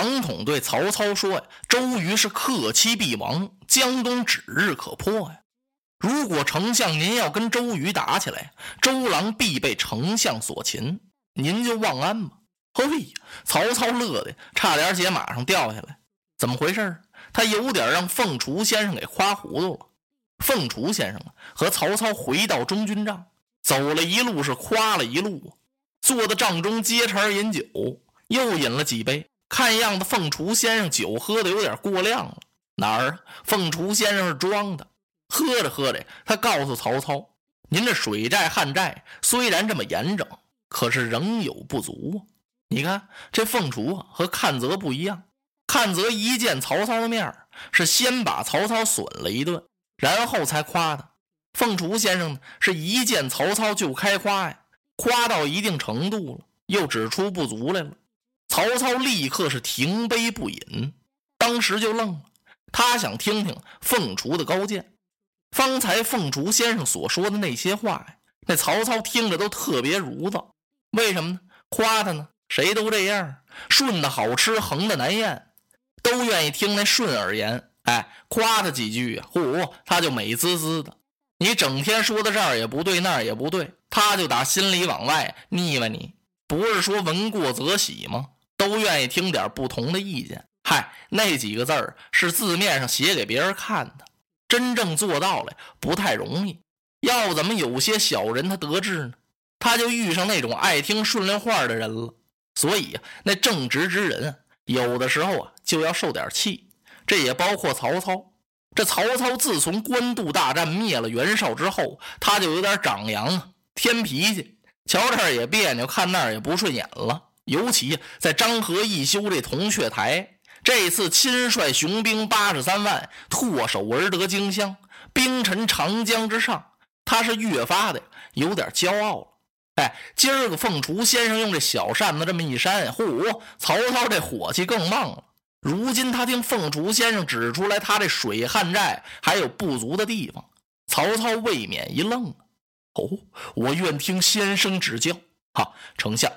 庞统对曹操说：“呀，周瑜是克期必亡，江东指日可破呀。如果丞相您要跟周瑜打起来，周郎必被丞相所擒，您就忘安吧。”嘿，曹操乐的差点解马上掉下来。怎么回事？他有点让凤雏先生给夸糊涂了。凤雏先生，和曹操回到中军帐，走了一路是夸了一路，坐在帐中接茬饮酒，又饮了几杯。看样子凤雏先生酒喝的有点过量了。哪儿？凤雏先生是装的。喝着喝着，他告诉曹操：“您这水寨旱寨虽然这么严整，可是仍有不足啊。你看这凤雏啊，和阚泽不一样。阚泽一见曹操的面是先把曹操损了一顿。”然后才夸他，凤雏先生呢是一见曹操就开夸呀，夸到一定程度了，又指出不足来了。曹操立刻是停杯不饮，当时就愣了，他想听听凤雏的高见。方才凤雏先生所说的那些话呀，那曹操听着都特别如燥。为什么呢？夸他呢，谁都这样，顺的好吃，横的难咽，都愿意听那顺耳言。哎，夸他几句啊，嚯，他就美滋滋的。你整天说的这儿也不对，那儿也不对，他就打心里往外腻歪你。不是说闻过则喜吗？都愿意听点不同的意见。嗨，那几个字儿是字面上写给别人看的，真正做到了不太容易。要怎么有些小人他得志呢？他就遇上那种爱听顺溜话的人了。所以啊，那正直之人有的时候啊就要受点气。这也包括曹操。这曹操自从官渡大战灭了袁绍之后，他就有点长扬啊，添脾气，瞧这儿也别扭，看那儿也不顺眼了。尤其在漳河一修这铜雀台，这次亲率雄兵八十三万，唾手而得荆襄，兵沉长江之上，他是越发的有点骄傲了。哎，今儿个凤雏先生用这小扇子这么一扇，嚯，曹操这火气更旺了。如今他听凤雏先生指出来，他这水旱寨还有不足的地方，曹操未免一愣。哦，我愿听先生指教。哈，丞相，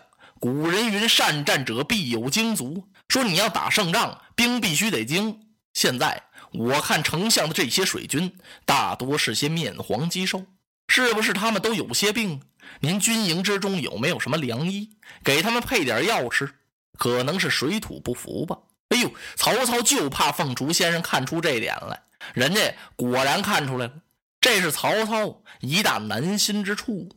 古人云：“善战者必有精卒。”说你要打胜仗，兵必须得精。现在我看丞相的这些水军，大多是些面黄肌瘦，是不是他们都有些病？您军营之中有没有什么良医，给他们配点药吃？可能是水土不服吧。哎呦，曹操就怕凤雏先生看出这点来，人家果然看出来了。这是曹操一大难心之处。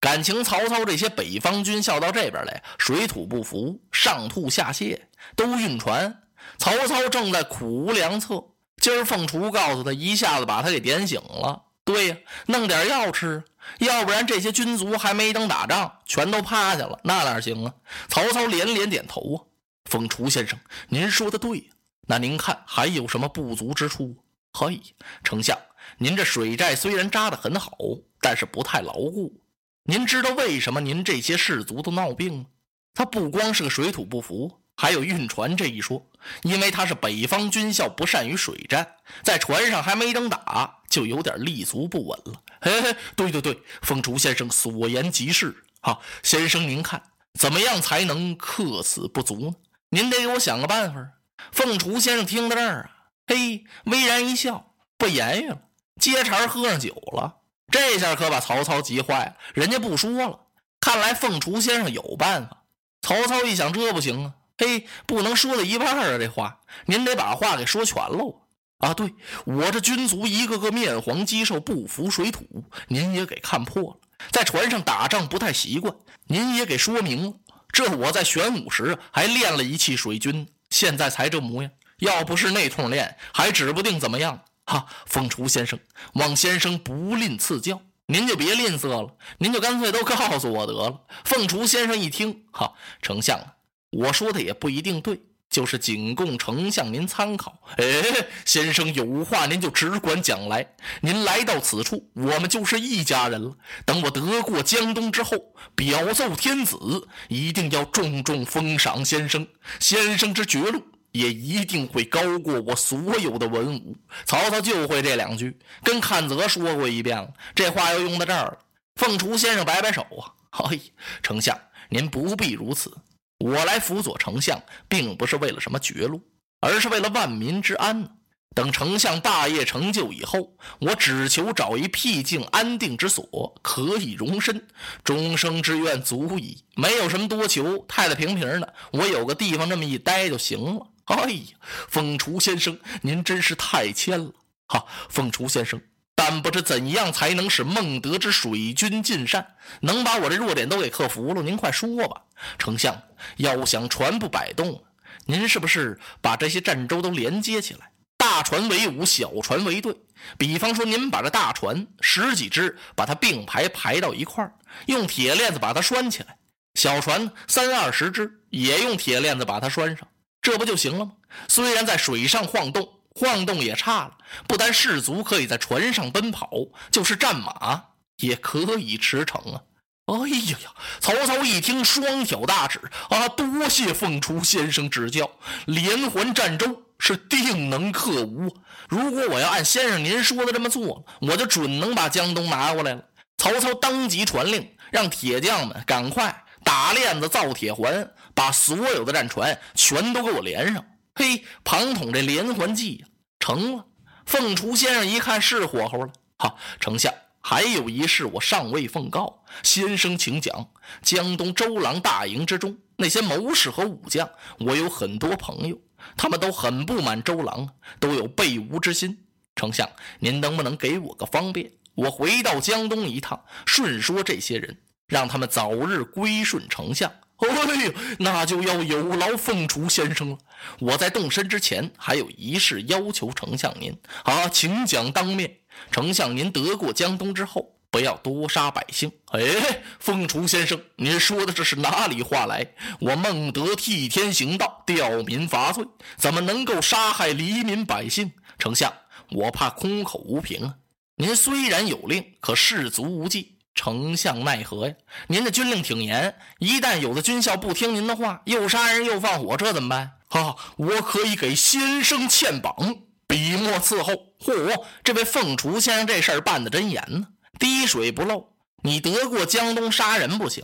感情曹操这些北方军校到这边来，水土不服，上吐下泻，都晕船。曹操正在苦无良策。今儿凤雏告诉他，一下子把他给点醒了。对呀，弄点药吃，要不然这些军卒还没等打仗，全都趴下了，那哪行啊？曹操连连点头啊。凤雏先生，您说的对，那您看还有什么不足之处？嘿，丞相，您这水寨虽然扎得很好，但是不太牢固。您知道为什么您这些士卒都闹病吗？他不光是个水土不服，还有晕船这一说。因为他是北方军校，不善于水战，在船上还没等打，就有点立足不稳了。嘿嘿，对对对，凤雏先生所言极是。好，先生您看，怎么样才能克此不足呢？您得给我想个办法。凤雏先生听到这儿啊，嘿，微然一笑，不言语了，接茬喝上酒了。这下可把曹操急坏了，人家不说了。看来凤雏先生有办法。曹操一想，这不行啊，嘿，不能说到一半啊，这话您得把话给说全喽。啊，对我这军卒一个个面黄肌瘦，不服水土，您也给看破了，在船上打仗不太习惯，您也给说明了。这我在玄武时还练了一气水军，现在才这模样。要不是那通练，还指不定怎么样。哈，凤雏先生，望先生不吝赐教，您就别吝啬了，您就干脆都告诉我得了。凤雏先生一听，哈，丞相，我说的也不一定对。就是仅供丞相您参考。哎，先生有话您就只管讲来。您来到此处，我们就是一家人了。等我得过江东之后，表奏天子，一定要重重封赏先生。先生之绝路也一定会高过我所有的文武。曹操就会这两句，跟阚泽说过一遍了。这话又用到这儿了。凤雏先生摆摆手啊，嘿，丞相您不必如此。我来辅佐丞相，并不是为了什么绝路，而是为了万民之安。等丞相大业成就以后，我只求找一僻静安定之所，可以容身，终生之愿足矣。没有什么多求，太太平平的，我有个地方这么一待就行了。哎呀，凤雏先生，您真是太谦了。哈，凤雏先生，但不知怎样才能使孟德之水军尽善，能把我这弱点都给克服了？您快说吧。丞相要想船不摆动，您是不是把这些战舟都连接起来？大船为伍，小船为队。比方说，您把这大船十几只，把它并排排到一块儿，用铁链子把它拴起来；小船三二十只，也用铁链子把它拴上，这不就行了吗？虽然在水上晃动，晃动也差了。不但士卒可以在船上奔跑，就是战马也可以驰骋啊！哎呀呀！曹操一听，双挑大指啊，多谢凤雏先生指教，连环战舟。是定能克吴。如果我要按先生您说的这么做，我就准能把江东拿过来了。曹操当即传令，让铁匠们赶快打链子、造铁环，把所有的战船全都给我连上。嘿，庞统这连环计呀，成了。凤雏先生一看是火候了，哈，丞相还有一事我尚未奉告，先生请讲。江东周郎大营之中，那些谋士和武将，我有很多朋友。他们都很不满周郎，都有背吴之心。丞相，您能不能给我个方便？我回到江东一趟，顺说这些人，让他们早日归顺丞相。哎呦，那就要有劳凤雏先生了。我在动身之前，还有一事要求丞相您啊，请讲当面。丞相，您得过江东之后。不要多杀百姓！哎，凤雏先生，您说的这是哪里话来？我孟德替天行道，吊民伐罪，怎么能够杀害黎民百姓？丞相，我怕空口无凭啊！您虽然有令，可士卒无忌，丞相奈何呀？您的军令挺严，一旦有的军校不听您的话，又杀人又放火，这怎么办？哈，我可以给先生欠榜，笔墨伺候。嚯，这位凤雏先生这事儿办得真严呢！滴水不漏，你得过江东杀人不行。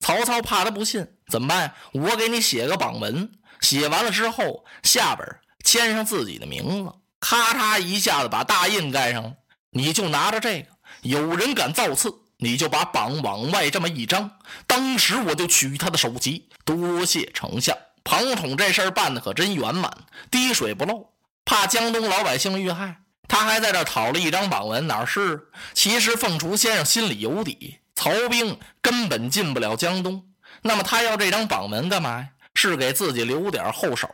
曹操怕他不信，怎么办？我给你写个榜文，写完了之后，下边签上自己的名字，咔嚓一下子把大印盖上了。你就拿着这个，有人敢造次，你就把榜往外这么一张，当时我就取他的首级。多谢丞相，庞统这事儿办的可真圆满，滴水不漏，怕江东老百姓遇害。他还在这讨了一张榜文，哪是？其实凤雏先生心里有底，曹兵根本进不了江东。那么他要这张榜文干嘛呀？是给自己留点后手。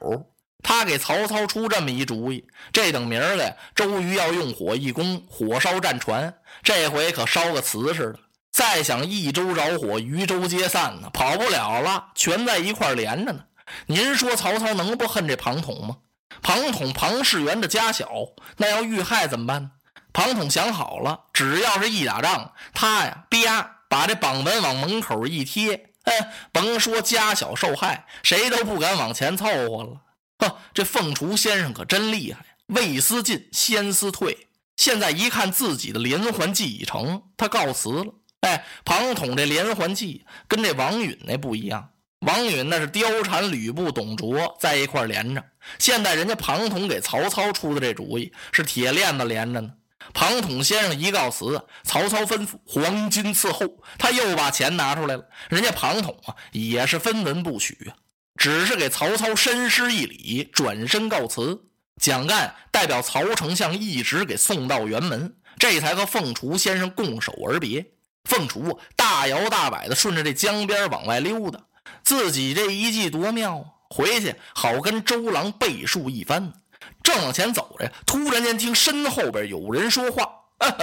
他给曹操出这么一主意：这等明儿个周瑜要用火一攻，火烧战船，这回可烧个瓷似的。再想益州着火，渝州皆散呢，跑不了了，全在一块连着呢。您说曹操能不恨这庞统吗？庞统庞士元的家小，那要遇害怎么办？庞统想好了，只要是一打仗，他呀，啪，把这榜文往门口一贴，哎，甭说家小受害，谁都不敢往前凑合了。呵，这凤雏先生可真厉害，未思进，先思退。现在一看自己的连环计已成，他告辞了。哎，庞统这连环计跟这王允那不一样。王允那是貂蝉、吕布、董卓在一块连着，现在人家庞统给曹操出的这主意是铁链子连着呢。庞统先生一告辞，曹操吩咐黄金伺候，他又把钱拿出来了。人家庞统啊也是分文不取啊，只是给曹操深施一礼，转身告辞。蒋干代表曹丞相一直给送到辕门，这才和凤雏先生共手而别。凤雏大摇大摆的顺着这江边往外溜达。自己这一计多妙啊！回去好跟周郎背述一番。正往前走着，突然间听身后边有人说话：“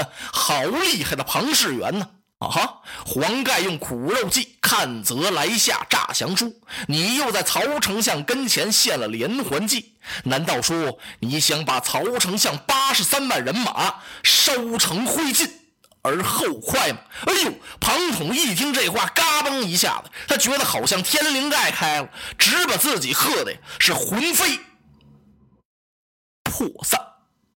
好厉害的庞士元呢！啊哈！黄盖用苦肉计，看则来下诈降书。你又在曹丞相跟前献了连环计，难道说你想把曹丞相八十三万人马烧成灰烬？”而后快吗？哎呦！庞统一听这话，嘎嘣一下子，他觉得好像天灵盖开了，直把自己喝的是魂飞魄散。